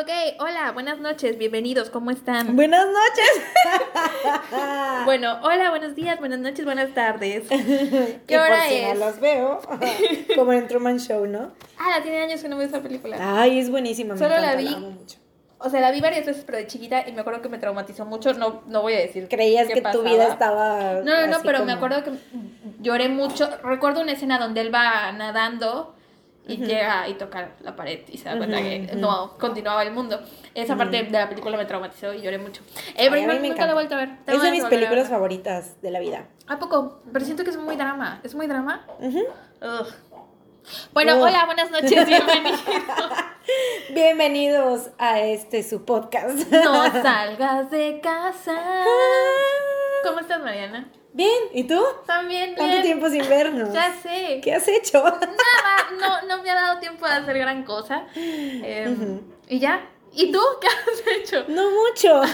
Ok, hola, buenas noches, bienvenidos, ¿cómo están? Buenas noches. Bueno, hola, buenos días, buenas noches, buenas tardes. ¿Qué ¿Qué hora por si no es? los veo. Como en Truman Show, ¿no? Ah, la tiene años que no veo esa película. Ay, es buenísima. me Solo la encanta, vi. amo mucho. O sea, la vi varias veces, pero de chiquita y me acuerdo que me traumatizó mucho. No, no voy a decir. Creías qué que tu vida estaba. No, no, no, pero como- me acuerdo que lloré mucho. Recuerdo una escena donde él va nadando y llega y toca la pared y se da cuenta que no continuaba el mundo. Esa parte de la película me traumatizó y lloré mucho. Eh, pero me nunca la he vuelto a ver. Es de mis películas favoritas de la vida. ¿A poco? Pero siento que es muy drama. ¿Es muy drama? Bueno, hola, buenas noches, bienvenidos. Bienvenidos a este su podcast. No salgas de casa. ¿Cómo estás, Mariana? Bien, ¿y tú? También ¿Cuánto bien. tiempo sin vernos? Ya sé. ¿Qué has hecho? Nada, no, no me ha dado tiempo de hacer gran cosa. Eh, Ujú. Y ya. ¿Y tú qué has hecho? No mucho.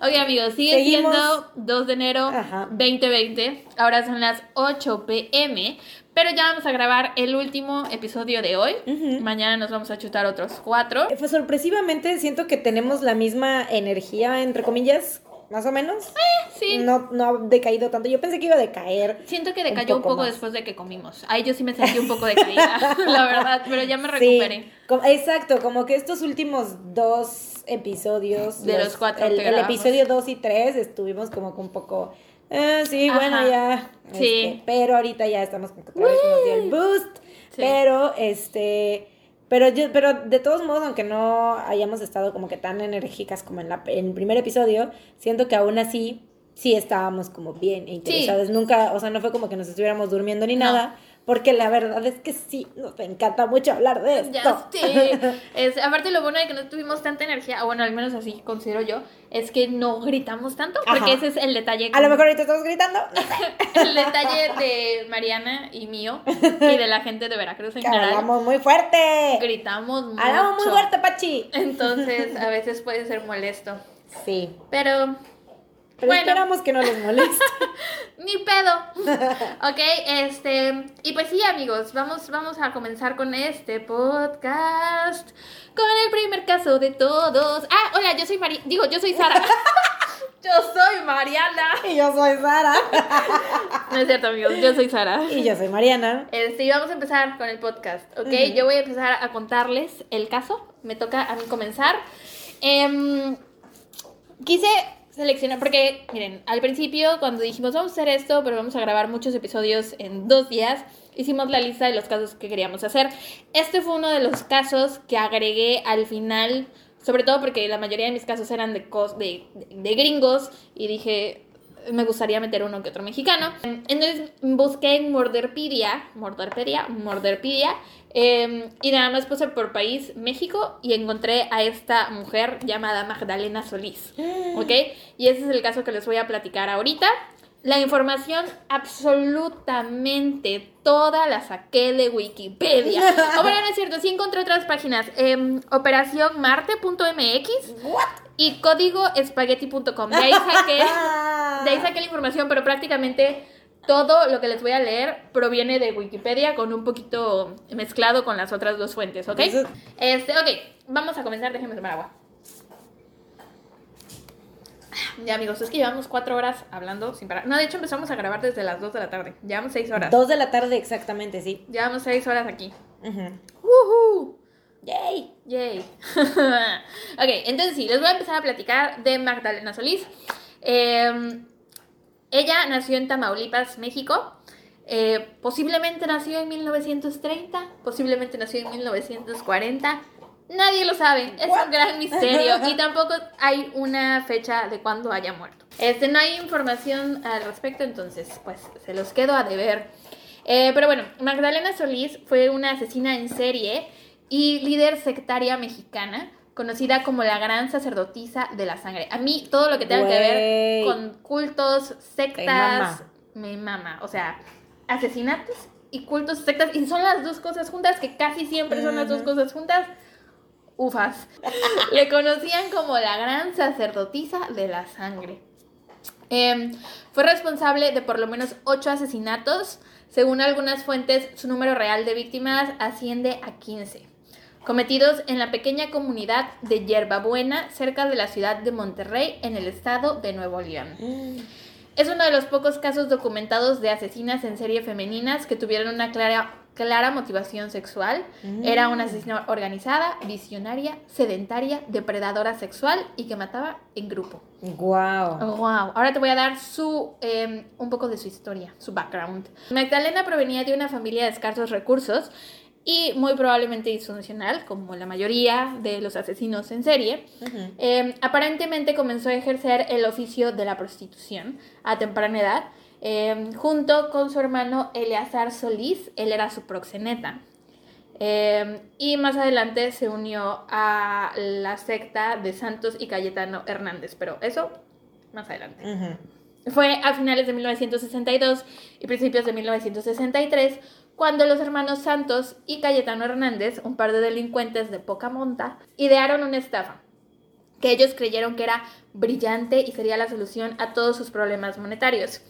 Ok, amigos, sigue Seguimos. siendo 2 de enero Ajá. 2020. Ahora son las 8 pm. Pero ya vamos a grabar el último episodio de hoy. Mañana nos vamos a chutar otros cuatro. Pues sorpresivamente siento que tenemos la misma energía, entre comillas, más o menos. Sí. No, no ha decaído tanto. Yo pensé que iba a decaer. Siento que decayó un poco después de que comimos. Ahí yo sí me sentí un poco decaída, la verdad, pero ya me recuperé. exacto, como que estos últimos dos episodios. De los cuatro El, que el episodio 2 y 3 estuvimos como que un poco. eh, sí, Ajá. bueno, ya. Sí. este, pero ahorita ya estamos como que otra vez nos dio el boost. Sí. Pero, este. Pero, yo, pero de todos modos, aunque no hayamos estado como que tan enérgicas como en, la, en el primer episodio, siento que aún así sí estábamos como bien e interesadas. Nunca, o sea, no fue como que nos estuviéramos durmiendo ni No. nada, porque la verdad es que sí, nos encanta mucho hablar de esto. Ya sé. Es, aparte lo bueno de que no tuvimos tanta energía, o bueno, al menos así considero yo, es que no gritamos tanto, porque Ajá. ese es el detalle. A lo con- mejor ahorita estamos gritando. El detalle de Mariana y mío, y de la gente de Veracruz en Que general. hablamos muy fuerte. Gritamos mucho. Hablamos muy fuerte, Pachi. Entonces, a veces puede ser molesto. Sí. Pero Pero Bueno. esperamos que no les moleste. Ni pedo. Ok, este. Y pues sí, amigos, vamos, vamos a comenzar con este podcast. Con el primer caso de todos. Ah, hola, yo soy Mari. Digo, yo soy Sara. yo soy Mariana. y yo soy Sara. No es cierto, amigos, yo soy Sara. y yo soy Mariana. Este, y vamos a empezar con el podcast, ¿ok? Yo voy a empezar a contarles el caso. Me toca a mí comenzar. Em, quise seleccionar, porque miren, al principio cuando dijimos vamos a hacer esto, pero vamos a grabar muchos episodios en dos días, hicimos la lista de los casos que queríamos hacer. Este fue uno de los casos que agregué al final, sobre todo porque la mayoría de mis casos eran de, cos- de, de gringos y dije, me gustaría meter uno que otro mexicano. Entonces busqué en Morderpedia, Morderpedia, Morderpedia, eh, y nada más puse por país México y encontré a esta mujer llamada Magdalena Solís. ¿Ok? Y ese es el caso que les voy a platicar ahorita. La información absolutamente toda la saqué de Wikipedia. O bueno, no es cierto, sí encontré otras páginas. Eh, operacionmarte.mx y códigoespagueti.com. De ahí saqué de ahí saqué la información, pero prácticamente todo lo que les voy a leer proviene de Wikipedia con un poquito mezclado con las otras dos fuentes, ¿ok? Este, ok, vamos a comenzar, déjenme tomar agua. Ya amigos, es que llevamos cuatro horas hablando sin parar. No, de hecho empezamos a grabar desde las 2 de la tarde. Llevamos seis horas. Dos de la tarde exactamente, sí. Llevamos seis horas aquí. Yay. Yay. ok, entonces sí, les voy a empezar a platicar de Magdalena Solís. Eh, ella nació en Tamaulipas, México. Eh, posiblemente nació en 1930, posiblemente nació en 1940. Nadie lo sabe, es un gran misterio y tampoco hay una fecha de cuándo haya muerto. Este, no hay información al respecto, entonces pues se los quedo a deber. Eh, pero bueno, Magdalena Solís fue una asesina en serie y líder sectaria mexicana, conocida como la gran sacerdotisa de la sangre. A mí todo lo que tenga que ver con cultos, sectas, me mama. O sea, asesinatos y cultos, sectas, y son las dos cosas juntas, que casi siempre son las dos cosas juntas. Ufas. Le conocían como la gran sacerdotisa de la sangre. Em, fue responsable de por lo menos ocho asesinatos. Según algunas fuentes, su número real de víctimas asciende a 15. Cometidos en la pequeña comunidad de Yerbabuena, cerca de la ciudad de Monterrey, en el estado de Nuevo León. Mm. Es uno de los pocos casos documentados de asesinas en serie femeninas que tuvieron una clara, clara motivación sexual. Era una asesina organizada, visionaria, sedentaria, depredadora sexual y que mataba en grupo. Wow. Wow. Ahora te voy a dar su eh, un poco de su historia, su background. Magdalena provenía de una familia de escasos recursos y muy probablemente disfuncional, como la mayoría de los asesinos en serie. Ujú. Eh, aparentemente comenzó a ejercer el oficio de la prostitución a temprana edad, eh, junto con su hermano Eleazar Solís, él era su proxeneta. Eh, y más adelante se unió a la secta de Santos y Cayetano Hernández, pero eso más adelante. Ujú. Fue a finales de 1962 y principios de 1963 cuando los hermanos Santos y Cayetano Hernández, un par de delincuentes de poca monta, idearon una estafa que ellos creyeron que era brillante y sería la solución a todos sus problemas monetarios.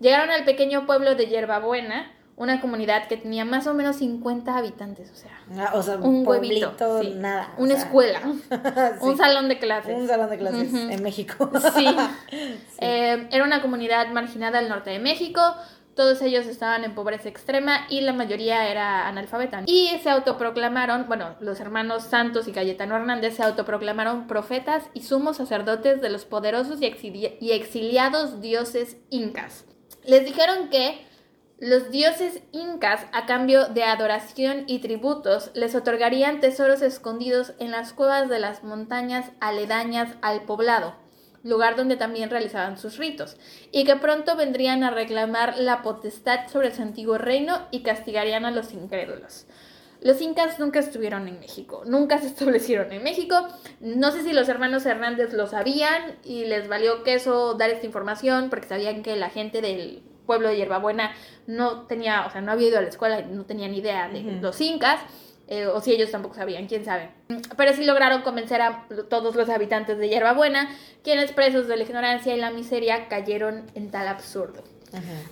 Llegaron al pequeño pueblo de Yerbabuena, una comunidad que tenía más o menos 50 habitantes, o sea, Ah, O sea, un pueblito, huevito, sí. nada. una sea, escuela, sí, un salón de clases. un salón de clases en México. Sí. Eh, era una comunidad marginada al norte de México. Todos ellos estaban en pobreza extrema y la mayoría era analfabeta. Y se autoproclamaron, bueno, los hermanos Santos y Cayetano Hernández se autoproclamaron profetas y sumos sacerdotes de los poderosos y, y exiliados dioses incas. Les dijeron que los dioses incas, a cambio de adoración y tributos, les otorgarían tesoros escondidos en las cuevas de las montañas aledañas al poblado, lugar donde también realizaban sus ritos, y que pronto vendrían a reclamar la potestad sobre su antiguo reino y castigarían a los incrédulos. Los incas nunca estuvieron en México, nunca se establecieron en México. No sé si los hermanos Hernández lo sabían y les valió queso dar esta información porque sabían que la gente del pueblo de Yerbabuena no tenía, o sea, no había ido a la escuela y no tenían idea de los incas. Eh, o si ellos tampoco sabían, quién sabe. Pero sí lograron convencer a todos los habitantes de Yerbabuena, quienes presos de la ignorancia y la miseria cayeron en tal absurdo.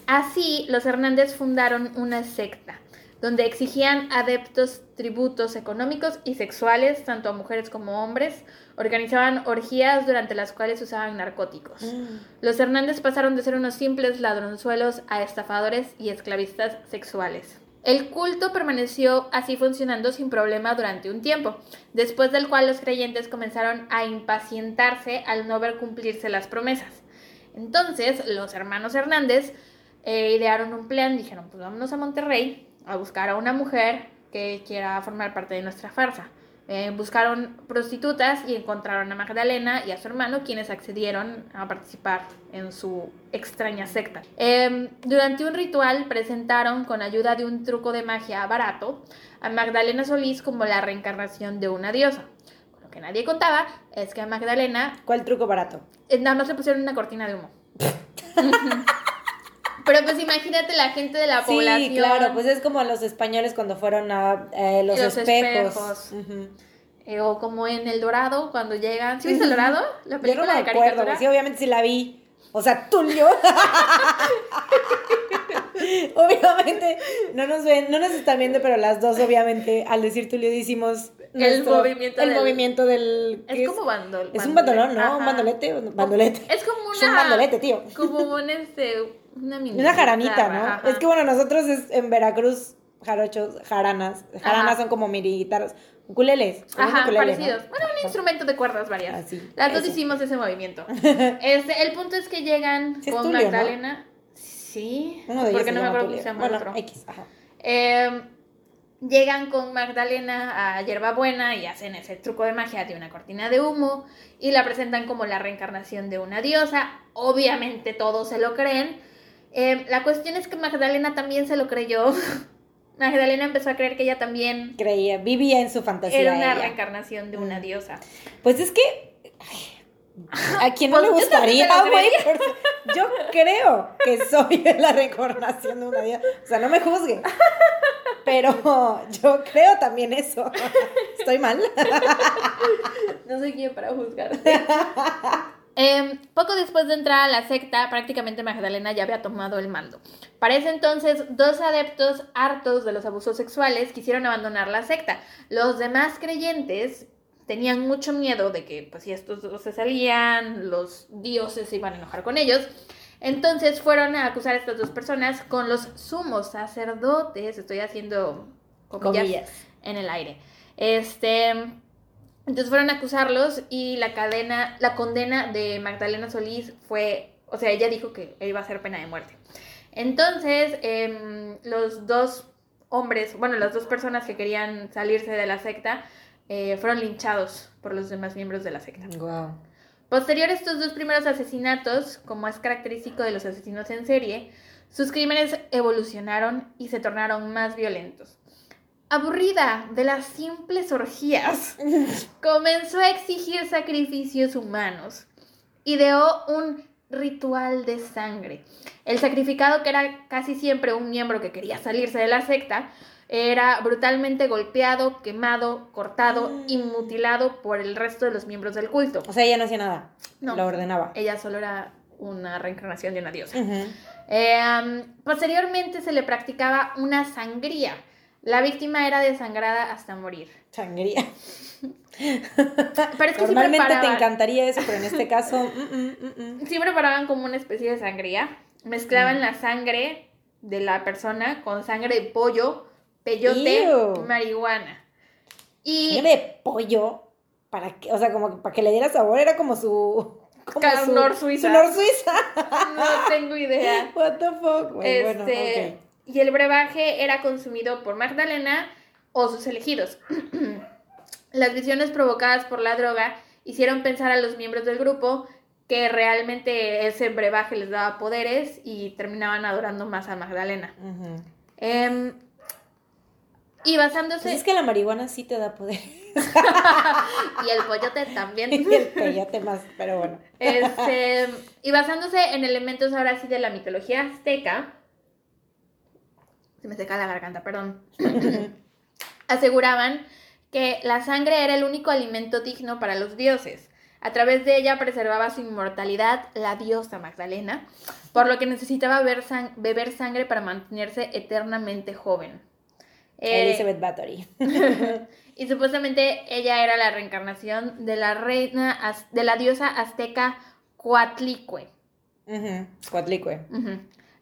Así, los Hernández fundaron una secta, donde exigían adeptos tributos económicos y sexuales, tanto a mujeres como a hombres, organizaban orgías durante las cuales usaban narcóticos. Mm. Los Hernández pasaron de ser unos simples ladronzuelos a estafadores y esclavistas sexuales. El culto permaneció así funcionando sin problema durante un tiempo, después del cual los creyentes comenzaron a impacientarse al no ver cumplirse las promesas. Entonces, los hermanos Hernández eh, idearon un plan, dijeron, pues vámonos a Monterrey a buscar a una mujer que quiera formar parte de nuestra farsa. Eh, buscaron prostitutas y encontraron a Magdalena y a su hermano, quienes accedieron a participar en su extraña secta. Eh, durante un ritual presentaron, con ayuda de un truco de magia barato, a Magdalena Solís como la reencarnación de una diosa. Lo que nadie contaba es que a Magdalena ¿Cuál truco barato? eh, nada más le pusieron una cortina de humo. Pero pues imagínate la gente de la población. Sí, claro, pues es como los españoles cuando fueron a eh, los, Los espejos. Eh, o como en El Dorado, cuando llegan. ¿Sí viste El Dorado? La Yo no me de acuerdo, caricatura. sí, obviamente sí la vi. O sea, Tulio. obviamente, no nos ven, no nos están viendo, pero las dos, obviamente, al decir Tulio decimos El movimiento el del- movimiento del. ¿qué Es como bandol. Es un bandolón, ¿no? Ajá. Un bandolete. un Bandolete. Es como una. Es un bandolete, tío. Como un este. Una jaranita, ¿no? ajá. Es que bueno, nosotros es, en Veracruz, jarochos, jaranas. Jaranas Ajá. son como mini guitarras. Ukuleles. Ajá, ukulele, ¿no? parecidos. Bueno, un instrumento de cuerdas varias. Así, Las dos eso. hicimos ese movimiento. Este, el punto es que llegan Sí con Tulio, ¿no? Magdalena. Sí. Uno de porque no me acuerdo Tulio. se llama Bueno, otro. X, ajá. Eh, llegan con Magdalena a Yerbabuena y hacen ese truco de magia de una cortina de humo y la presentan como la reencarnación de una diosa. Obviamente todos se lo creen. Eh, la cuestión es que Magdalena también se lo creyó. Magdalena empezó a creer que ella también Creía, vivía en su fantasía. era una ella. reencarnación de una Mm. diosa. Pues es que. ay, ¿A quién no Pues le gustaría, lo güey? Yo creo que soy la reencarnación de una día. O sea, no me juzgue. Pero yo creo también eso. ¿Estoy mal? No soy quien para juzgar. Em, poco después de entrar a la secta, prácticamente Magdalena ya había tomado el mando. Para ese entonces, dos adeptos hartos de los abusos sexuales quisieron abandonar la secta. Los demás creyentes tenían mucho miedo de que, pues, si estos dos se salían, los dioses se iban a enojar con ellos. Entonces fueron a acusar a estas dos personas con los sumos sacerdotes. Estoy haciendo comillas, en el aire. Este. Entonces fueron a acusarlos y la cadena, la condena de Magdalena Solís fue, o sea, ella dijo que iba a ser pena de muerte. Entonces, em, los dos hombres, bueno, las dos personas que querían salirse de la secta, eh, fueron linchados por los demás miembros de la secta. Wow. Posterior a estos dos primeros asesinatos, como es característico de los asesinos en serie, sus crímenes evolucionaron y se tornaron más violentos. Aburrida de las simples orgías, comenzó a exigir sacrificios humanos. Ideó un ritual de sangre. El sacrificado, que era casi siempre un miembro que quería salirse de la secta, era brutalmente golpeado, quemado, cortado y mm. mutilado por el resto de los miembros del culto. O sea, ella no hacía nada. No. Lo ordenaba. Ella solo era una reencarnación de una diosa. Eh, posteriormente se le practicaba una sangría. La víctima era desangrada hasta morir. Sangría. Pero es que Normalmente te encantaría eso, pero en este caso. Mm, mm, sí preparaban como una especie de sangría. Mezclaban la sangre de la persona con sangre de pollo peyote, marihuana. Y de pollo para que, o sea, como para que le diera sabor era como su como su, nor suiza. Su nor suiza. no tengo idea. What the fuck, este, y el brebaje era consumido por Magdalena o sus elegidos. Las visiones provocadas por la droga hicieron pensar a los miembros del grupo que realmente ese brebaje les daba poderes y terminaban adorando más a Magdalena. Y basándose. Pues es que la marihuana sí te da poder. y el pollote también. y el peyote más, pero bueno. Este, y basándose en elementos ahora sí de la mitología azteca. Se me seca la garganta, perdón. aseguraban que la sangre era el único alimento digno para los dioses. A través de ella preservaba su inmortalidad la diosa Magdalena, por lo que necesitaba beber sangre para mantenerse eternamente joven. Eh, Elizabeth Bathory. y supuestamente ella era la reencarnación de la reina, de la diosa azteca Coatlicue.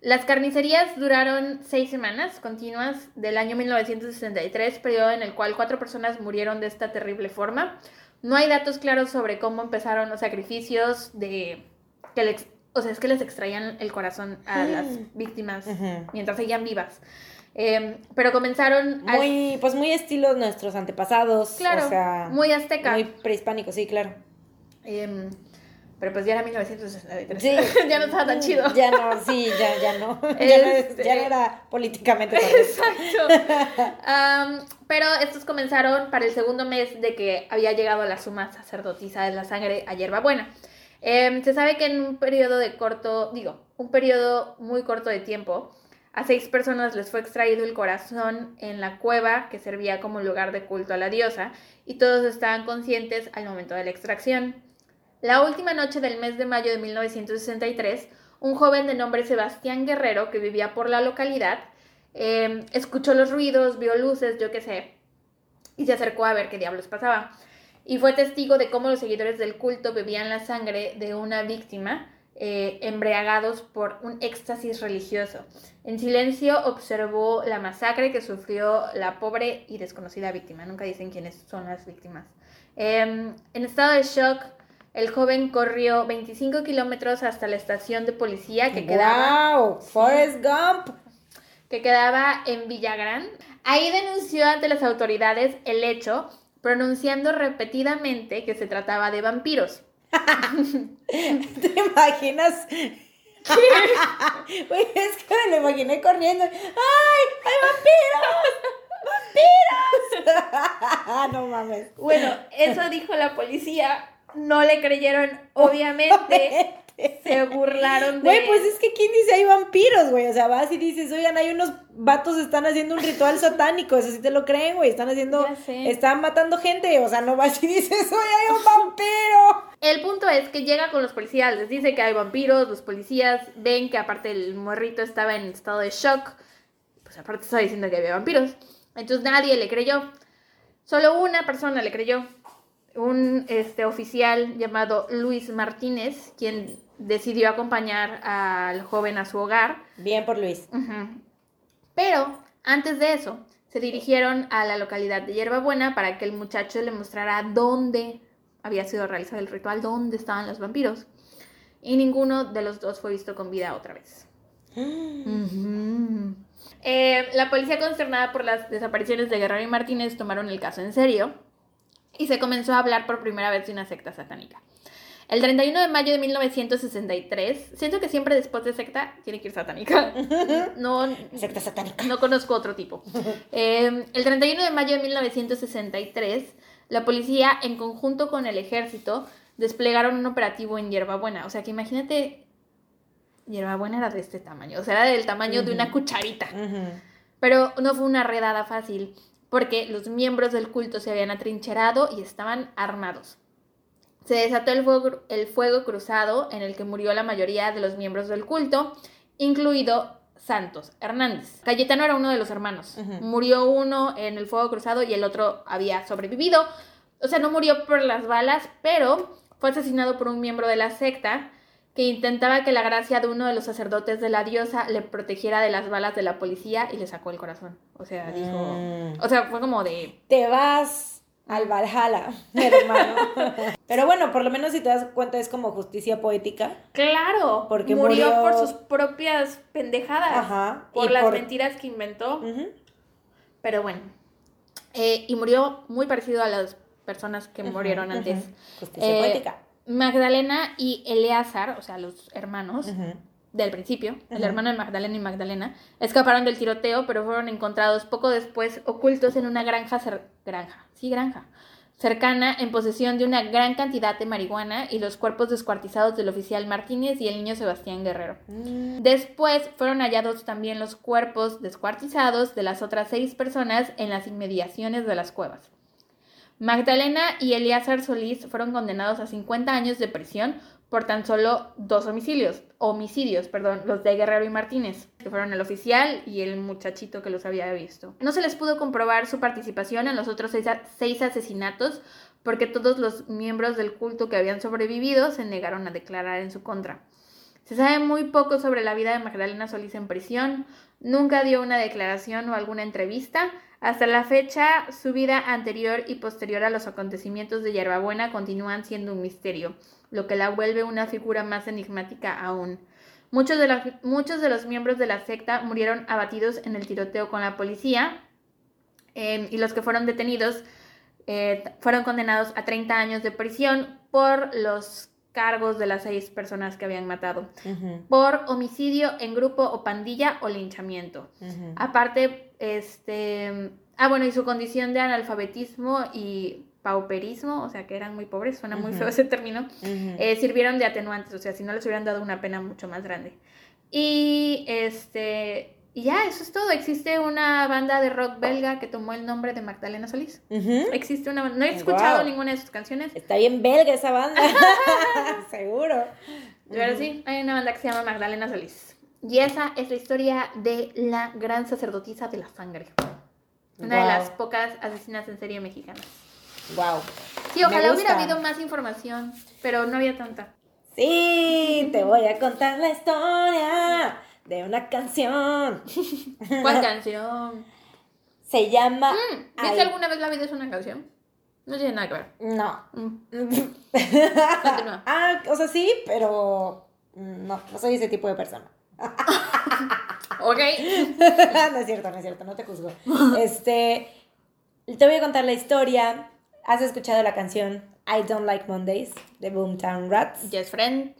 Las carnicerías duraron seis semanas continuas del año 1963, periodo en el cual cuatro personas murieron de esta terrible forma. No hay datos claros sobre cómo empezaron los sacrificios de que o sea, es que les extraían el corazón a las víctimas mientras seguían vivas. Em, pero comenzaron. Muy, pues muy estilo nuestros antepasados. Claro. O sea, muy azteca. Muy prehispánico, sí, claro. Em, pero pues ya era 1963. Sí. ya no estaba tan chido. Ya no, sí, ya, ya no. Ya, no, este, era políticamente. Exacto. pero estos comenzaron para el segundo mes de que había llegado la suma sacerdotisa de la sangre a hierbabuena. Eh, se sabe que en un periodo de corto, digo, un periodo muy corto de tiempo, a seis personas les fue extraído el corazón en la cueva que servía como lugar de culto a la diosa y todos estaban conscientes al momento de la extracción. La última noche del mes de mayo de 1963, un joven de nombre Sebastián Guerrero, que vivía por la localidad, em, escuchó los ruidos, vio luces, yo qué sé, y se acercó a ver qué diablos pasaba. Y fue testigo de cómo los seguidores del culto bebían la sangre de una víctima eh, embriagados por un éxtasis religioso. En silencio observó la masacre que sufrió la pobre y desconocida víctima. Nunca dicen quiénes son las víctimas. Em, en estado de shock, el joven corrió 25 kilómetros hasta la estación de policía que quedaba. ¡Wow! ¡Forrest Gump! Que quedaba en Villagrán. Ahí denunció ante las autoridades el hecho, pronunciando repetidamente que se trataba de vampiros. ¿Te imaginas? es que me lo imaginé corriendo. ¡Ay! ¡Hay vampiros! ¡Vampiros! no mames. Bueno, eso dijo la policía. No le creyeron, obviamente. se burlaron de... Güey, pues es que ¿quién dice hay vampiros, güey? O sea, vas y dices, oigan, hay unos vatos están haciendo un ritual satánico, eso sí te lo creen, güey, están haciendo, están matando gente, o sea, no vas y dices, oye, hay un vampiro. El punto es que llega con los policías, les dice que hay vampiros, los policías ven que aparte el morrito estaba en estado de shock, pues aparte estaba diciendo que había vampiros, entonces nadie le creyó, solo una persona le creyó, un este, oficial llamado Luis Martínez, quien decidió acompañar al joven a su hogar. Bien por Luis. Pero antes de eso, se dirigieron a la localidad de Hierbabuena para que el muchacho le mostrara dónde había sido realizado el ritual, dónde estaban los vampiros. Y ninguno de los dos fue visto con vida otra vez. Eh, la policía consternada por las desapariciones de Guerrero y Martínez tomaron el caso en serio y se comenzó a hablar por primera vez de una secta satánica. El 31 de mayo de 1963, siento que siempre después de secta tiene que ir satánica. No, secta satánica. No conozco otro tipo. Em, el 31 de mayo de 1963, la policía, en conjunto con el ejército, desplegaron un operativo en Hierbabuena. O sea que imagínate, Hierbabuena era de este tamaño, o sea, era del tamaño de una cucharita. Pero no fue una redada fácil porque los miembros del culto se habían atrincherado y estaban armados. Se desató el fuego, el fuego cruzado en el que murió la mayoría de los miembros del culto, incluido Santos Hernández. Cayetano era uno de los hermanos. Murió uno en el fuego cruzado y el otro había sobrevivido. O sea, no murió por las balas, pero fue asesinado por un miembro de la secta que intentaba que la gracia de uno de los sacerdotes de la diosa le protegiera de las balas de la policía y le sacó el corazón. O sea, dijo. Mm. O sea, fue como de. Te vas al Valhalla, hermano. Pero bueno, por lo menos si te das cuenta es como justicia poética. Claro, porque murió, por sus propias pendejadas. Ajá. Por las mentiras que inventó. Pero bueno. Eh, y murió muy parecido a las personas que murieron antes. Justicia eh, poética. Magdalena y Eleazar, o sea, los hermanos del principio, el hermano de Magdalena y Magdalena, escaparon del tiroteo, pero fueron encontrados poco después ocultos en una granja, granja, sí, granja, cercana en posesión de una gran cantidad de marihuana y los cuerpos descuartizados del oficial Martínez y el niño Sebastián Guerrero. Mm. Después fueron hallados también los cuerpos descuartizados de las otras seis personas en las inmediaciones de las cuevas. Magdalena y Elíasar Solís fueron condenados a 50 años de prisión por tan solo dos homicidios, homicidios, perdón, los de Guerrero y Martínez, que fueron el oficial y el muchachito que los había visto. No se les pudo comprobar su participación en los otros seis, seis asesinatos porque todos los miembros del culto que habían sobrevivido se negaron a declarar en su contra. Se sabe muy poco sobre la vida de Magdalena Solís en prisión, nunca dio una declaración o alguna entrevista, hasta la fecha, su vida anterior y posterior a los acontecimientos de Yerbabuena continúan siendo un misterio, lo que la vuelve una figura más enigmática aún. Muchos de, los, miembros de la secta murieron abatidos en el tiroteo con la policía em, y los que fueron detenidos eh, fueron condenados a 30 años de prisión por los cargos de las seis personas que habían matado, por homicidio en grupo o pandilla o linchamiento. Aparte, este... Ah, bueno, y su condición de analfabetismo y pauperismo, o sea, que eran muy pobres, suena muy feo ese término, eh, sirvieron de atenuantes, o sea, si no les hubieran dado una pena mucho más grande. Y este, y ya, eso es todo. Existe una banda de rock belga que tomó el nombre de Magdalena Solís. Existe una No he escuchado ninguna de sus canciones. Está bien belga esa banda. Seguro. Pero sí, hay una banda que se llama Magdalena Solís. Y esa es la historia de la gran sacerdotisa de la sangre. Una de las pocas asesinas en serie mexicanas. Wow. Sí, ojalá hubiera habido más información, pero no había tanta. Sí, te voy a contar la historia de una canción. ¿Cuál canción? Se llama. Mm, ¿Viste alguna vez la vida es una canción? No tiene nada que ver. No. Mm. ah, o sea, sí, pero no, no soy ese tipo de persona. ok. no es cierto, no es cierto, no te juzgo. Este, te voy a contar la historia. ¿Has escuchado la canción I Don't Like Mondays de Boomtown Rats? Yes, friend.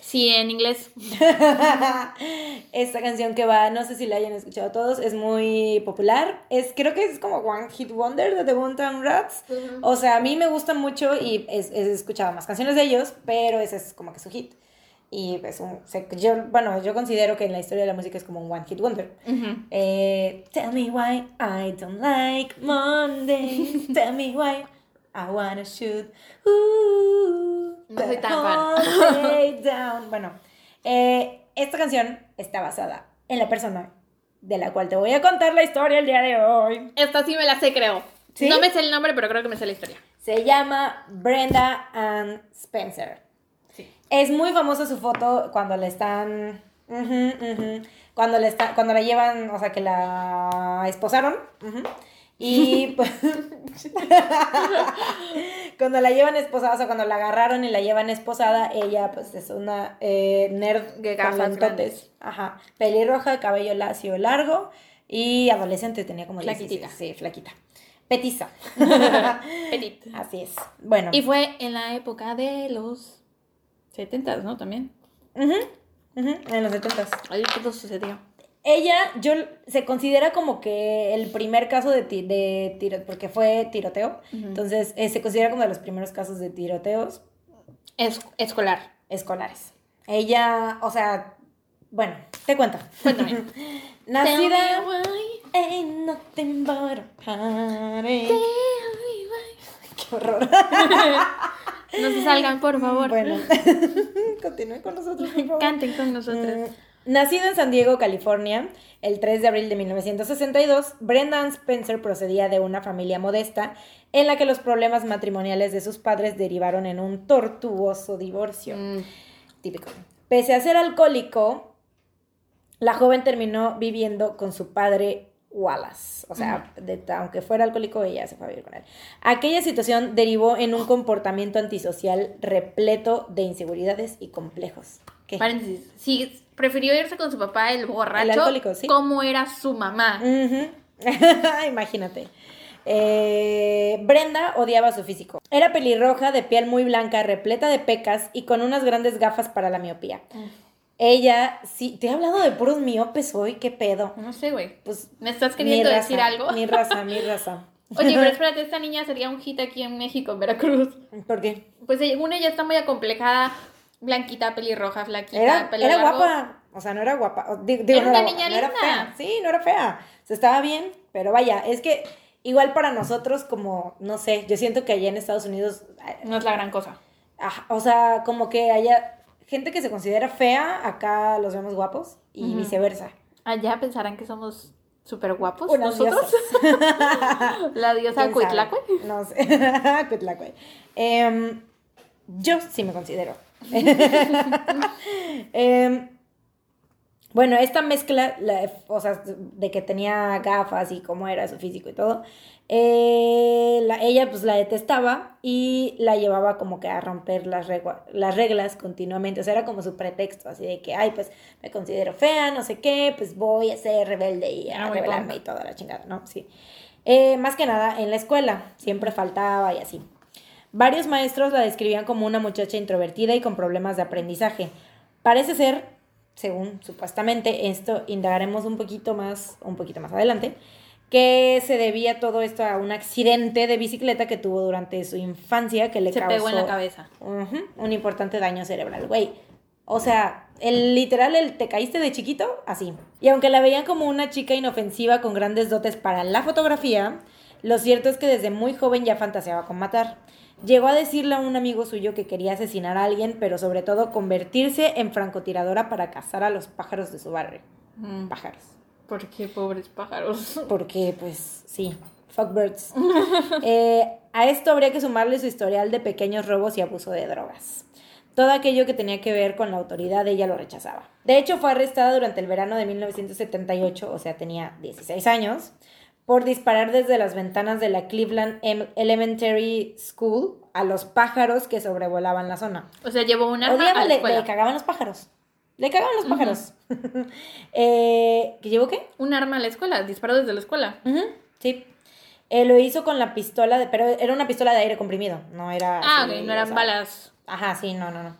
Sí, en inglés. Esta canción que va, no sé si la hayan escuchado todos, es muy popular. Es, creo que es como One Hit Wonder de The Boomtown Rats. O sea, a mí me gusta mucho y he escuchado más canciones de ellos, pero ese es como que su hit. y pues yo, bueno, yo considero que en la historia de la música es como un one hit wonder. Eh, tell me why I don't like Monday. Tell me why I wanna shoot. No soy tan down. Bueno, eh, esta canción está basada en la persona de la cual te voy a contar la historia el día de hoy. Esta sí me la sé, creo. No me sé el nombre, pero creo que me sé la historia. Se llama Brenda Ann Spencer. Sí. Es muy famosa su foto cuando le están. Cuando le está, cuando la llevan, o sea, que la esposaron. Y pues, cuando la llevan esposada, o sea, cuando la agarraron y la llevan esposada, ella pues es una eh, nerd de gafas grandes. Ajá, pelirroja, cabello lacio largo y adolescente, tenía como Flaquitita. sí, flaquita. Petiza. Petit. Así es. Bueno. Y fue en la época de los 70, ¿no? También. En los 70. Ahí todo sucedió ella, yo, se considera como que el primer caso de, de tiro, porque fue tiroteo, entonces eh, se considera como de los primeros casos de tiroteos. Es, escolar. Escolares. Ella, o sea, bueno, te cuento. Cuéntame. Nacida en nothing but a Qué horror. no se salgan, por favor. Bueno, continúen con nosotros, por favor. Canten con nosotros. Mm, Nacido en San Diego, California, el 3 de abril de 1962, Brendan Spencer procedía de una familia modesta en la que los problemas matrimoniales de sus padres derivaron en un tortuoso divorcio. Mm. Típico. Pese a ser alcohólico, la joven terminó viviendo con su padre Wallace. O sea, aunque fuera alcohólico, ella se fue a vivir con él. Aquella situación derivó en un comportamiento antisocial repleto de inseguridades y complejos. ¿Qué? Paréntesis. Sí, prefirió irse con su papá, el borracho. El alcohólico, sí. Como era su mamá. Imagínate. Eh, Brenda odiaba su físico. Era pelirroja, de piel muy blanca, repleta de pecas y con unas grandes gafas para la miopía. Ella, sí, te he hablado de puros miopes hoy, qué pedo. No sé, güey. Pues, ¿me estás queriendo decir algo? Mi raza, mi raza. Oye, pero espérate, esta niña sería un hit aquí en México, en Veracruz. ¿Por qué? Pues una ella está muy acomplejada blanquita, pelirroja, flaquita, era, Era guapa, o sea, no era guapa. Digo, era una niña linda. era fea. Sí, no era fea. O sea, estaba bien, pero vaya, es que igual para nosotros como, no sé, yo siento que allá en Estados Unidos... Eh, no es la gran cosa. o sea, como que allá, gente que se considera fea, acá los vemos guapos y viceversa. Allá pensarán que somos súper guapos nosotros. la diosa Cuitlacue. No sé, Cuitlacue. Em, yo sí me considero Em, bueno, esta mezcla, o sea, de que tenía gafas y cómo era su físico y todo, eh, ella pues la detestaba y la llevaba como que a romper las, las reglas continuamente, o sea, era como su pretexto, así de que, ay, pues me considero fea, no sé qué, pues voy a ser rebelde y a rebelarme y toda la chingada, ¿no? Sí. Eh, más que nada en la escuela, siempre faltaba y así. Varios maestros la describían como una muchacha introvertida y con problemas de aprendizaje. Parece ser, según supuestamente, esto indagaremos un poquito más, un poquito más adelante, que se debía todo esto a un accidente de bicicleta que tuvo durante su infancia que le se causó pegó en la cabeza. un importante daño cerebral, güey. O sea, el literal, el te caíste de chiquito, así. Y aunque la veían como una chica inofensiva con grandes dotes para la fotografía, lo cierto es que desde muy joven ya fantaseaba con matar. Llegó a decirle a un amigo suyo que quería asesinar a alguien, pero sobre todo convertirse en francotiradora para cazar a los pájaros de su barrio. Mm. Pájaros. ¿Por qué pobres pájaros? Porque, pues, sí, fuck birds. Eh, a esto habría que sumarle su historial de pequeños robos y abuso de drogas. Todo aquello que tenía que ver con la autoridad, ella lo rechazaba. De hecho, fue arrestada durante el verano de 1978, o sea, tenía 16 años, por disparar desde las ventanas de la Cleveland Elementary School a los pájaros que sobrevolaban la zona. O sea, llevó un arma a la le, le, cagaban los pájaros. Le cagaban los pájaros. eh, ¿Que llevó qué? Un arma a la escuela, disparó desde la escuela. Sí. Eh, lo hizo con la pistola, de, pero era una pistola de aire comprimido, no era... Ah, ok, no eran balas. Ajá, sí, no, no, no.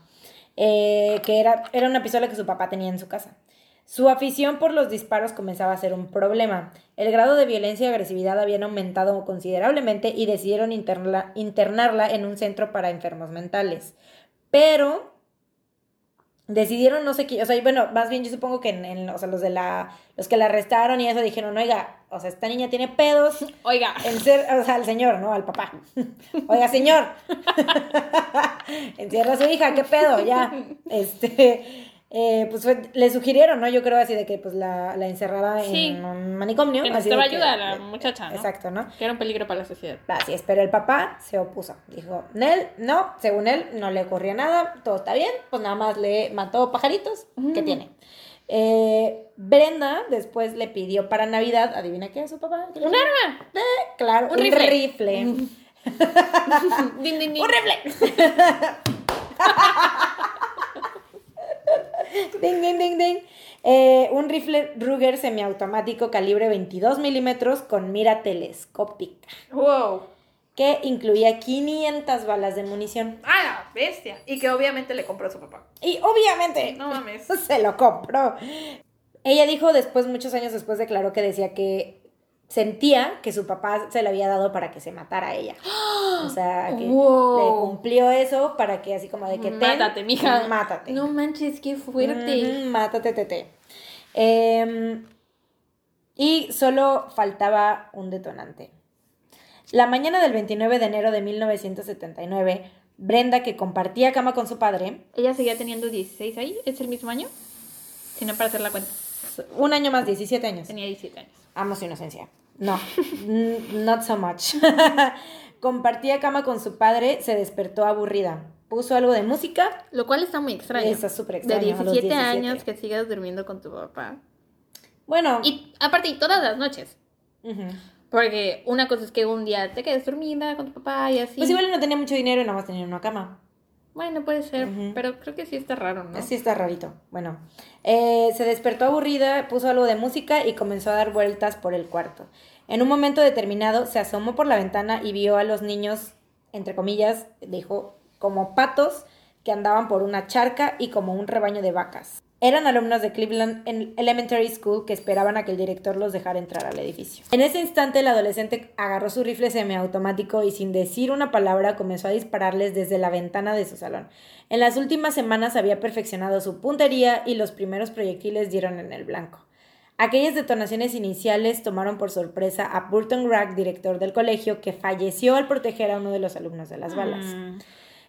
Eh, que era, era una pistola que su papá tenía en su casa. Su afición por los disparos comenzaba a ser un problema. El grado de violencia y agresividad habían aumentado considerablemente y decidieron internarla en un centro para enfermos mentales. Pero decidieron no sé qué, o sea, bueno, más bien yo supongo que en, o sea, los de la, los que la arrestaron y eso dijeron, oiga, o sea, esta niña tiene pedos. Oiga. En ser, o sea, al señor, ¿no? Al papá. Oiga, señor. Encierra a su hija, qué pedo, ya. Este, eh, pues le sugirieron, ¿no? Yo creo así de que pues la, la encerrara en un manicomio. Que necesitaba ayuda a la muchacha, ¿no? Exacto, ¿no? Que era un peligro para la sociedad. Así es, pero el papá se opuso. Dijo, Nel, no, según él, no le ocurría nada, todo está bien, pues nada más le mató pajaritos, ¿qué tiene? Eh, Brenda después le pidió para Navidad, adivina qué es su papá. ¿Un arma? Eh, claro, un, rifle. un rifle. ding, ding, ding, ding. Eh, un rifle Ruger semiautomático calibre 22 milímetros con mira telescópica. ¡Wow! Que incluía 500 balas de munición. ¡Ah, la bestia! Y que obviamente le compró a su papá. Y obviamente. No mames. Se lo compró. Ella dijo después, muchos años después, declaró que decía que sentía que su papá se le había dado para que se matara a ella. O sea, que le cumplió eso para que así como de que te... Mátate, mija. Mátate. No manches, qué fuerte. mátate, tete. Em, y solo faltaba un detonante. La mañana del 29 de enero de 1979, Brenda, que compartía cama con su padre... ¿Ella seguía teniendo 16 ahí? ¿Es el mismo año? Si no, para hacer la cuenta. Un año más, 17 años. Tenía 17 años. Amo su inocencia. No, not so much. Compartía cama con su padre, se despertó aburrida. Puso algo de música. Lo cual está muy extraño. Está súper extraño. De 17, años que sigas durmiendo con tu papá. Bueno. Y aparte, y todas las noches. Porque una cosa es que un día te quedes dormida con tu papá y así. Pues igual no tenía mucho dinero y nada más tenía una cama. Bueno, puede ser, pero creo que sí está raro, ¿no? Sí está rarito. Bueno, eh, se despertó aburrida, puso algo de música y comenzó a dar vueltas por el cuarto. En un momento determinado se asomó por la ventana y vio a los niños, entre comillas, dijo, como patos que andaban por una charca y como un rebaño de vacas. Eran alumnos de Cleveland Elementary School que esperaban a que el director los dejara entrar al edificio. En ese instante el adolescente agarró su rifle semiautomático y sin decir una palabra comenzó a dispararles desde la ventana de su salón. En las últimas semanas había perfeccionado su puntería y los primeros proyectiles dieron en el blanco. Aquellas detonaciones iniciales tomaron por sorpresa a Burton Rack, director del colegio, que falleció al proteger a uno de los alumnos de las balas. Mm.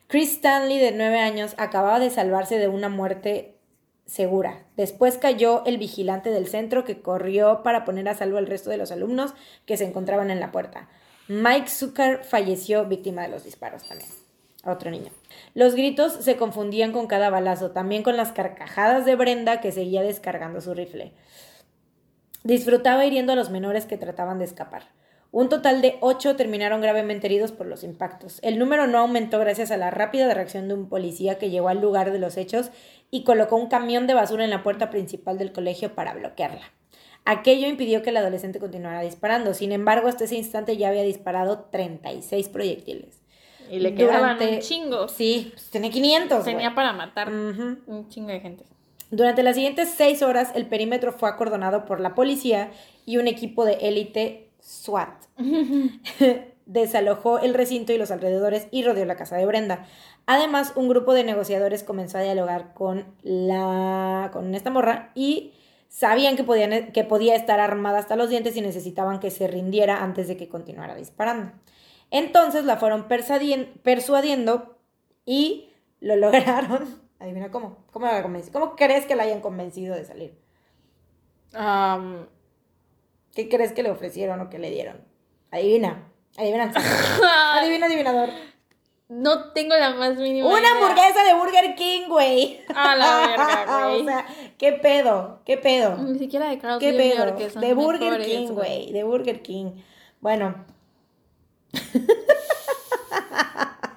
Chris Stanley, de nueve años, acababa de salvarse de una muerte segura. Después cayó el vigilante del centro que corrió para poner a salvo al resto de los alumnos que se encontraban en la puerta. Mike Zucker falleció víctima de los disparos también. Otro niño. Los gritos se confundían con cada balazo, también con las carcajadas de Brenda que seguía descargando su rifle. Disfrutaba hiriendo a los menores que trataban de escapar. Un total de ocho terminaron gravemente heridos por los impactos. El número no aumentó gracias a la rápida reacción de un policía que llegó al lugar de los hechos y colocó un camión de basura en la puerta principal del colegio para bloquearla. Aquello impidió que el adolescente continuara disparando. Sin embargo, hasta ese instante ya había disparado 36 proyectiles. Y le quedaban un chingo. Sí, pues tenía 500. Tenía para matar un chingo de gente. Durante las siguientes seis horas, el perímetro fue acordonado por la policía y un equipo de élite SWAT. Desalojó el recinto y los alrededores y rodeó la casa de Brenda. Además, un grupo de negociadores comenzó a dialogar con, la, con esta morra y sabían que, podían, que podía estar armada hasta los dientes y necesitaban que se rindiera antes de que continuara disparando. Entonces la fueron persuadiendo y lo lograron. Adivina cómo. ¿Cómo, la ¿Cómo crees que la hayan convencido de salir? ¿Qué crees que le ofrecieron o que le dieron? Adivina. Adivina. Adivina, adivinador. No tengo la más mínima. Una hamburguesa de Burger King, güey. A la verga, güey. o sea, ¿qué pedo? ¿Qué pedo? Ni siquiera de Carl's ¿Qué pedo? de Burger King, güey. De Burger King. Bueno.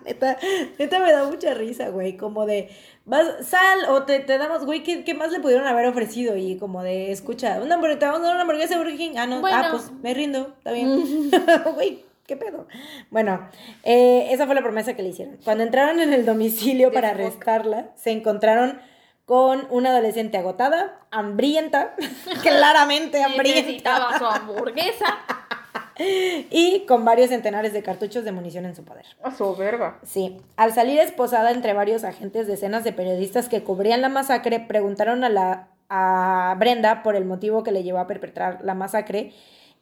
neta, neta me da mucha risa, güey. Como de, vas, sal o te, te damos, güey, ¿qué, ¿qué, más le pudieron haber ofrecido? Y como de, escucha, una hamburguesa, te vamos a dar una hamburguesa de Burger King. Ah, no, ah, pues me rindo, está bien. Güey, ¿qué pedo? Bueno, eh, esa fue la promesa que le hicieron. Cuando entraron en el domicilio para arrestarla, se encontraron con una adolescente agotada, hambrienta, claramente hambrienta. Necesitaba su hamburguesa. y con varios centenares de cartuchos de munición en su poder. A su verga. Sí. Al salir esposada entre varios agentes, decenas de periodistas que cubrían la masacre preguntaron a, la, a Brenda por el motivo que le llevó a perpetrar la masacre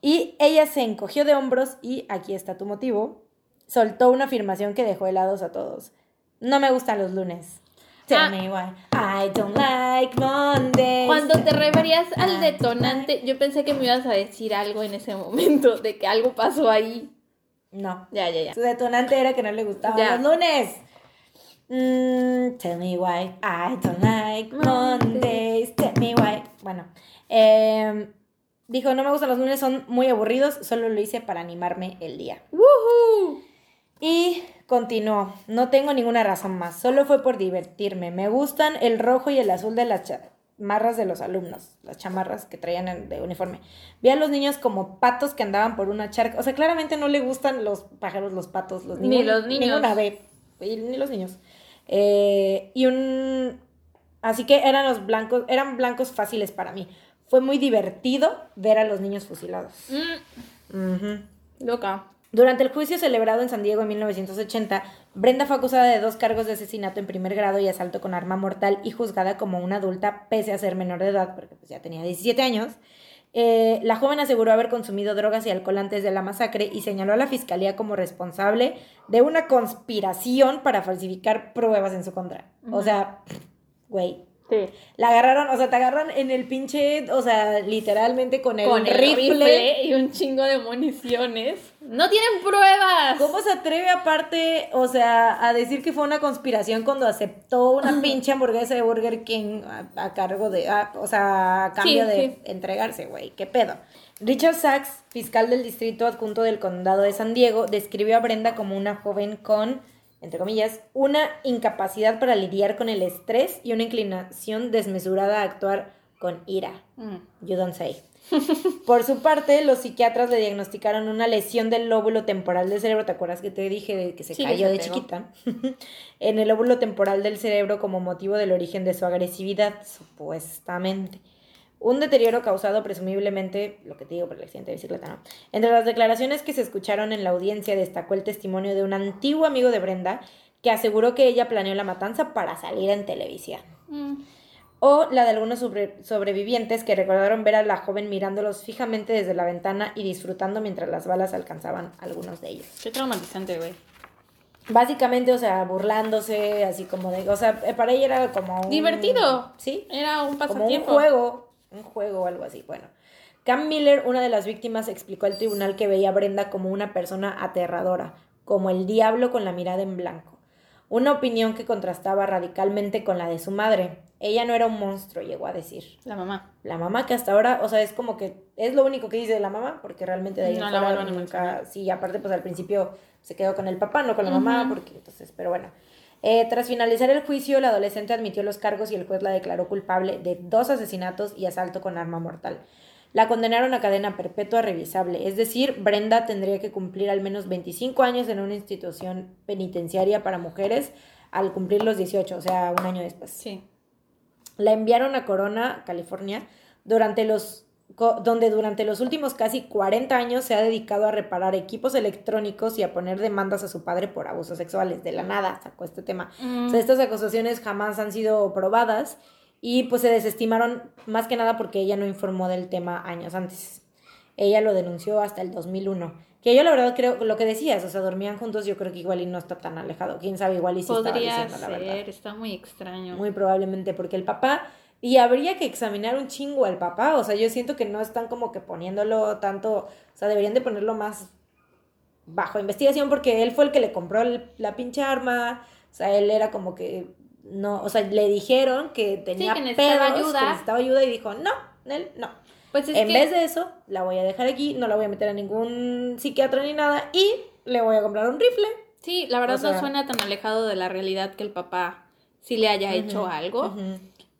y ella se encogió de hombros y aquí está tu motivo. Soltó una afirmación que dejó helados a todos. No me gustan los lunes. Tell Ah. me why I don't like Mondays. Cuando te referías al Ah, detonante, yo pensé que me ibas a decir algo en ese momento, de que algo pasó ahí. No. Ya, ya, ya. Su detonante era que no le gustaban Ya. los lunes. Mm, tell me why I don't like Mondays. Tell me why. Bueno, em, dijo, no me gustan los lunes, son muy aburridos, solo lo hice para animarme el día. ¡Woohoo! Y continuó, no tengo ninguna razón más, solo fue por divertirme. Me gustan el rojo y el azul de las chamarras de los alumnos, las chamarras que traían de uniforme. Vi a los niños como patos que andaban por una charca. O sea, claramente no le gustan los pájaros, los patos, los Ni ningún- los niños. Ninguna ave, ni los niños. Eh, y un... Así que eran los blancos, eran blancos fáciles para mí. Fue muy divertido ver a los niños fusilados. Mm, loca. Durante el juicio celebrado en San Diego en 1980, Brenda fue acusada de dos cargos de asesinato en primer grado y asalto con arma mortal y juzgada como una adulta pese a ser menor de edad, porque pues ya tenía 17 años. Eh, la joven aseguró haber consumido drogas y alcohol antes de la masacre y señaló a la fiscalía como responsable de una conspiración para falsificar pruebas en su contra. O sea, güey, Sí. la agarraron, o sea, te agarran en el pinche, o sea, literalmente con el, Con el rifle. rifle y un chingo de municiones. No tienen pruebas. ¿Cómo se atreve aparte, o sea, a decir que fue una conspiración cuando aceptó una pinche hamburguesa de Burger King a, a cargo de, a- o sea, a cambio Sí, de sí. entregarse, güey? ¿Qué pedo? Richard Sachs, fiscal del distrito adjunto del condado de San Diego, describió a Brenda como una joven con, entre comillas, una incapacidad para lidiar con el estrés y una inclinación desmesurada a actuar con ira. Mm. You don't say. Por su parte, los psiquiatras le diagnosticaron una lesión del lóbulo temporal del cerebro. ¿Te acuerdas que te dije de que se Sí, cayó de pegó. chiquita? en el lóbulo temporal del cerebro como motivo del origen de su agresividad, supuestamente. Un deterioro causado presumiblemente, lo que te digo por el accidente de bicicleta, ¿no? Entre las declaraciones que se escucharon en la audiencia destacó el testimonio de un antiguo amigo de Brenda que aseguró que ella planeó la matanza para salir en televisión Mm. O la de algunos sobre- sobrevivientes que recordaron ver a la joven mirándolos fijamente desde la ventana y disfrutando mientras las balas alcanzaban a algunos de ellos. Qué traumatizante, güey. Básicamente, o sea, burlándose, así como de, o sea, eh, para ella era como un... Divertido. Sí, Era un como un pasatiempo. juego, un juego o algo así. Bueno, Cam Miller, una de las víctimas, explicó al tribunal que veía a Brenda como una persona aterradora, como el diablo con la mirada en blanco. Una opinión que contrastaba radicalmente con la de su madre. Ella no era un monstruo, llegó a decir. La mamá. La mamá que hasta ahora, o sea, es como que es lo único que dice de la mamá, porque realmente de ahí No la fuera vuelven a nunca, sí, aparte pues al principio se quedó con el papá, no con la mamá, porque entonces, pero bueno. Eh, tras finalizar el juicio, la adolescente admitió los cargos y el juez la declaró culpable de dos asesinatos y asalto con arma mortal. La condenaron a cadena perpetua revisable, es decir, Brenda tendría que cumplir al menos 25 años en una institución penitenciaria para mujeres al cumplir los 18, o sea, un año después. Sí. La enviaron a Corona, California, durante los donde durante los últimos casi 40 años se ha dedicado a reparar equipos electrónicos y a poner demandas a su padre por abusos sexuales. De la nada sacó este tema. Mm. O sea, estas acusaciones jamás han sido probadas y pues se desestimaron más que nada porque ella no informó del tema años antes. Ella lo denunció hasta el 2001. Que yo la verdad creo, lo que decías, o sea, dormían juntos, yo creo que igual y no está tan alejado. Quién sabe, igual y sí estaba Podría diciendo la verdad. ser, está muy extraño. Muy probablemente porque el papá, y habría que examinar un chingo al papá, o sea, yo siento que no están como que poniéndolo tanto, o sea, deberían de ponerlo más bajo investigación porque él fue el que le compró el- la pinche arma, o sea, él era como que no, o sea, le dijeron que tenía que necesitaba pedos, ayuda. que necesitaba ayuda y dijo, no, él no. Pues es en que vez de eso, la voy a dejar aquí, no la voy a meter a ningún psiquiatra ni nada y le voy a comprar un rifle. sí, la verdad o sea- no suena tan alejado de la realidad que el papá sí le haya hecho algo. ujú.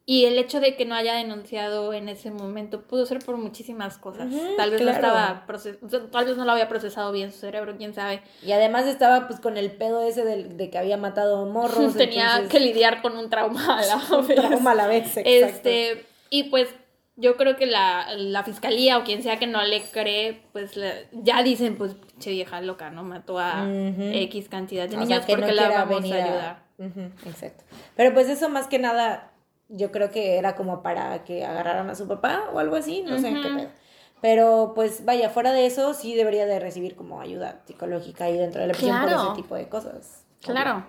Y el hecho de que no haya denunciado en ese momento pudo ser por muchísimas cosas. Tal vez claro. no estaba proces- o tal vez no lo había procesado bien su cerebro, quién sabe. Y además estaba pues con el pedo ese del- de, que había matado morros. Tenía entonces, que lidiar con un trauma a la un vez. trauma a la vez, exacto. Este, y pues yo creo que la, fiscalía o quien sea que no le cree, pues ya dicen, pues, che vieja loca, ¿no? Mató a X cantidad de niños porque la vamos a ayudar. exacto. Pero pues eso más que nada, yo creo que era como para que agarraran a su papá o algo así, no sé qué pedo. Pero pues vaya, fuera de eso sí debería de recibir como ayuda psicológica y dentro de la prisión por ese tipo de cosas. Claro.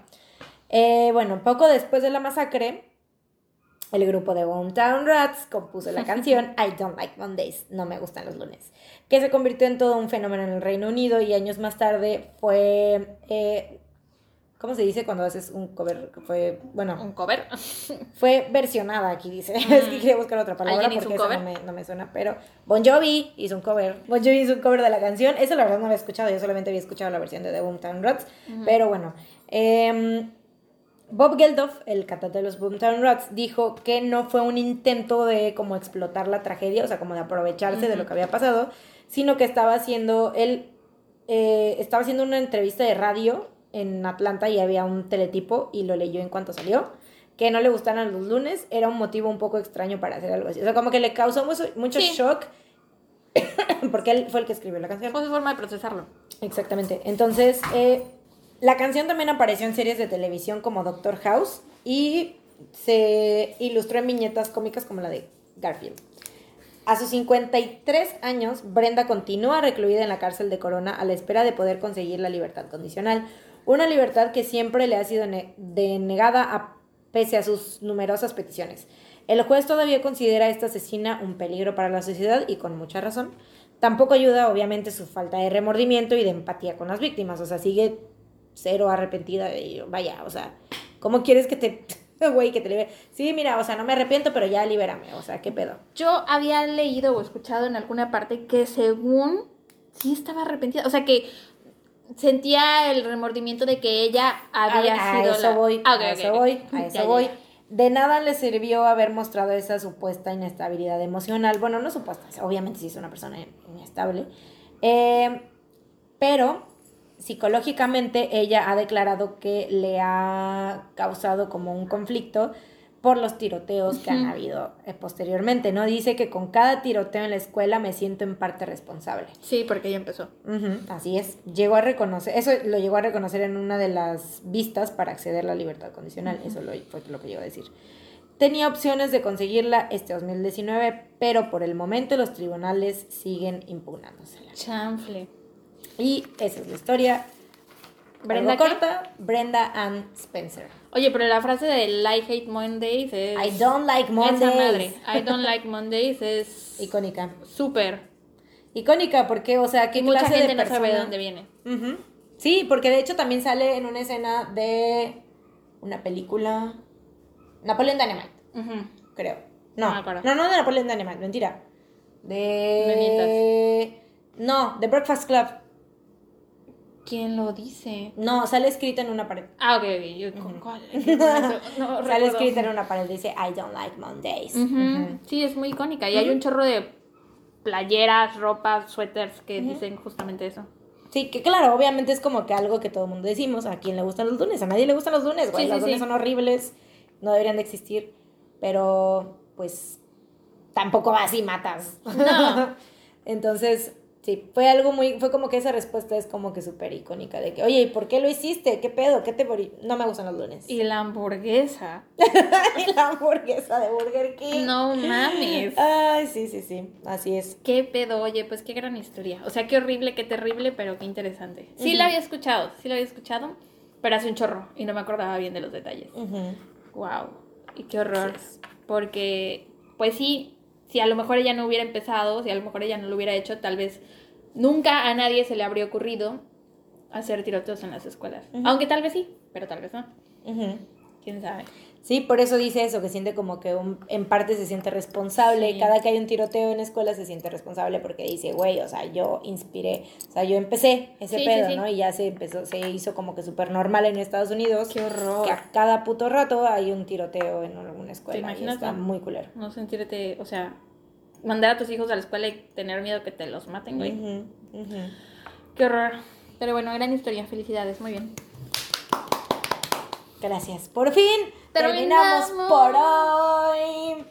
Eh, bueno, poco después de la masacre, el grupo de Hometown Rats compuso la canción I Don't Like Mondays, no me gustan los lunes, que se convirtió en todo un fenómeno en el Reino Unido y años más tarde fue... Eh, ¿Cómo se dice cuando haces un cover? Fue, bueno... ¿Un cover? fue versionada, aquí dice. es que mm. quería buscar otra palabra porque eso no me, no me, suena. Pero Bon Jovi hizo un cover. Bon Jovi hizo un cover de la canción. Eso la verdad no había escuchado. Yo solamente había escuchado la versión de The Boomtown Rats. Pero bueno. Eh, Bob Geldof, el cantante de los Boomtown Rats, dijo que no fue un intento de como explotar la tragedia, o sea, como de aprovecharse de lo que había pasado, sino que estaba haciendo, él eh, estaba haciendo una entrevista de radio en Atlanta y había un teletipo y lo leyó en cuanto salió, que no le gustaran los lunes, era un motivo un poco extraño para hacer algo así. O sea, como que le causó mucho, shock porque él fue el que escribió la canción. Fue su forma de procesarlo. Exactamente. Entonces, eh, la canción también apareció en series de televisión como Doctor House y se ilustró en viñetas cómicas como la de Garfield. A sus 53 años, Brenda continúa recluida en la cárcel de Corona a la espera de poder conseguir la libertad condicional, una libertad que siempre le ha sido denegada a, pese a sus numerosas peticiones. El juez todavía considera a esta asesina un peligro para la sociedad y con mucha razón. Tampoco ayuda, obviamente, su falta de remordimiento y de empatía con las víctimas. O sea, sigue cero arrepentida de Vaya, o sea, ¿cómo quieres que te... Güey, que te libere. Sí, mira, o sea, no me arrepiento, pero ya libérame. O sea, ¿qué pedo? Yo había leído o escuchado en alguna parte que según sí estaba arrepentida. O sea, que sentía el remordimiento de que ella había a, sido. A eso voy, ah, a eso voy, a eso voy. De nada le sirvió haber mostrado esa supuesta inestabilidad emocional. Bueno, no supuesta, obviamente sí es una persona inestable. Eh, pero psicológicamente ella ha declarado que le ha causado como un conflicto por los tiroteos que han habido eh, posteriormente, ¿no? Dice que con cada tiroteo en la escuela me siento en parte responsable. Sí, porque ella empezó. así es. Llegó a reconocer, eso lo llegó a reconocer en una de las vistas para acceder a la libertad condicional, eso lo, fue lo que llegó a decir. Tenía opciones de conseguirla este 2019, pero por el momento los tribunales siguen impugnándosela. Chanfle. Y esa es la historia. Brenda corta, Brenda and Spencer. Oye, pero la frase de I hate Mondays es. I don't like Mondays. Esa madre. I don't like Mondays es. Icónica. Súper. Icónica, porque, o sea, ¿qué Mucha clase gente de no sabe de dónde viene. Sí, porque de hecho también sale en una escena de una película. Napoleon Dynamite. Creo. No, no, no, no de Napoleon Dynamite, mentira. De. No, de Breakfast Club. ¿Quién lo dice? No, sale escrito en una pared. Ah, ok, ok. ¿Con cuál? sale escrito en una pared, dice I don't like Mondays. Sí, es muy icónica. Y hay un chorro de playeras, ropas, suéteres que dicen justamente eso. Sí, que claro, obviamente es como que algo que todo el mundo decimos. ¿A quién le gustan los lunes? A nadie le gustan los lunes, güey. los lunes son horribles, no deberían de existir. Pero, pues, tampoco vas y matas. No. Entonces, Sí, fue algo muy, fue como que esa respuesta es como que súper icónica de que, oye, ¿y por qué lo hiciste? ¿Qué pedo? ¿Qué te morí? No me gustan los lunes. Y la hamburguesa. y la hamburguesa de Burger King. No mames. Ay, sí, sí, sí, así es. ¿Qué pedo? Oye, pues qué gran historia. O sea, qué horrible, qué terrible, pero qué interesante. Sí la había escuchado, sí la había escuchado, pero hace un chorro y no me acordaba bien de los detalles. Wow, y qué horror. Porque, pues sí, si a lo mejor ella no hubiera empezado, si a lo mejor ella no lo hubiera hecho, tal vez nunca a nadie se le habría ocurrido hacer tiroteos en las escuelas. Aunque tal vez sí, pero tal vez no. ¿Quién sabe? Sí, por eso dice eso, que siente como que en parte se siente responsable. Cada que hay un tiroteo en escuela se siente responsable porque dice, güey, o sea, yo inspiré, o sea, yo empecé ese pedo, ¿no? Y ya se empezó, se hizo como que súper normal en Estados Unidos. Qué horror. Que a cada puto rato hay un tiroteo en alguna escuela. ¿Te imaginas? está muy culero. No sentirte, o sea, mandar a tus hijos a la escuela y tener miedo que te los maten, güey. Qué horror. Pero bueno, gran historia. Felicidades, muy bien. Gracias. Por fin terminamos, por hoy.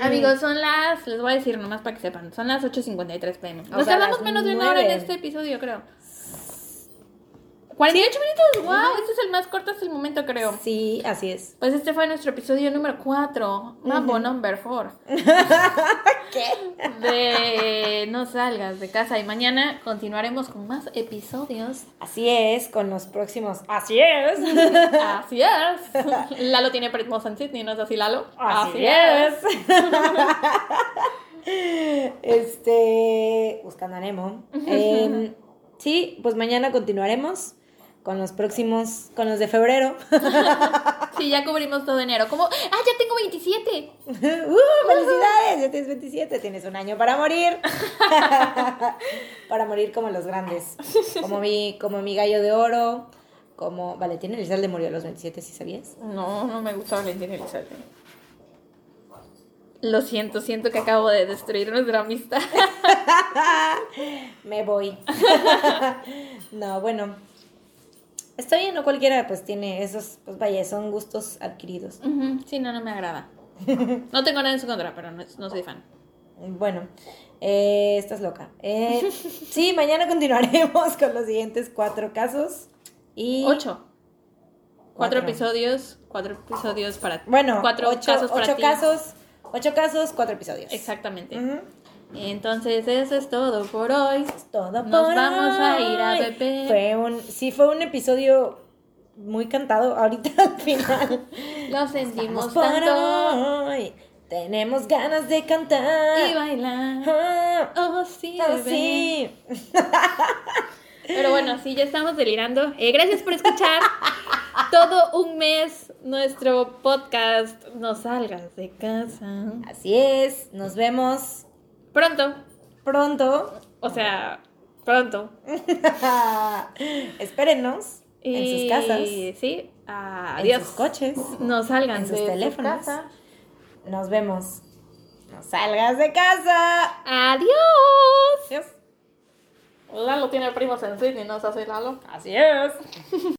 Amigos, son las, les voy a decir nomás para que sepan, son las 8.53 pm. Nos tardamos menos de una hora en este episodio, creo. 48 minutos, wow, este es el más corto hasta el momento, creo. Sí, así es. Pues este fue nuestro episodio número 4, Mambo number 4. ¿Qué? De No salgas de casa y mañana continuaremos con más episodios. Así es, con los próximos. Así es. Así es. Lalo tiene Prismos en Sydney, ¿no es así, Lalo? Así, es. este, buscando a Nemo. Em, sí, pues mañana continuaremos con los próximos, con los de febrero. sí, ya cubrimos todo enero. Como, ah, ya tengo 27. ¡Uh! ¡Felicidades! Ya tienes 27, tienes un año para morir. para morir como los grandes. Como mi, como mi gallo de oro. Como Valentín Elizalde murió a los 27, ¿sí sabías? No, no me gusta Valentín Elizalde. Lo siento, siento que acabo de destruir nuestra amistad. me voy. no, bueno, Está bien, no cualquiera pues tiene esos, pues vaya, son gustos adquiridos. Sí, no, no me agrada. no tengo nada en su contra, pero no, soy fan. Bueno, eh, estás loca. Eh, sí, mañana continuaremos con los siguientes cuatro casos. Y... Ocho. Cuatro, episodios, cuatro episodios para... Bueno, cuatro ocho, casos para ocho casos, ocho casos, cuatro episodios. Exactamente. Entonces eso es todo por hoy. Es todo por Nos vamos a ir a beber. Fue un, sí, fue un episodio muy cantado ahorita al final. Lo sentimos tanto. Hoy. Tenemos ganas de cantar. Y bailar. Ah, oh, sí, oh, sí. Pero bueno, sí, ya estamos delirando. Eh, gracias por escuchar todo un mes nuestro podcast. No salgas de casa. Así es. Nos vemos Pronto. Pronto. O sea, pronto. Espérenos en sus casas. Sí, adiós. En sus coches. No salgan en sus teléfonos. Nos vemos. No salgas de casa. Adiós. Adiós. Lalo tiene primos en Sydney, ¿no es así, Lalo? Así es.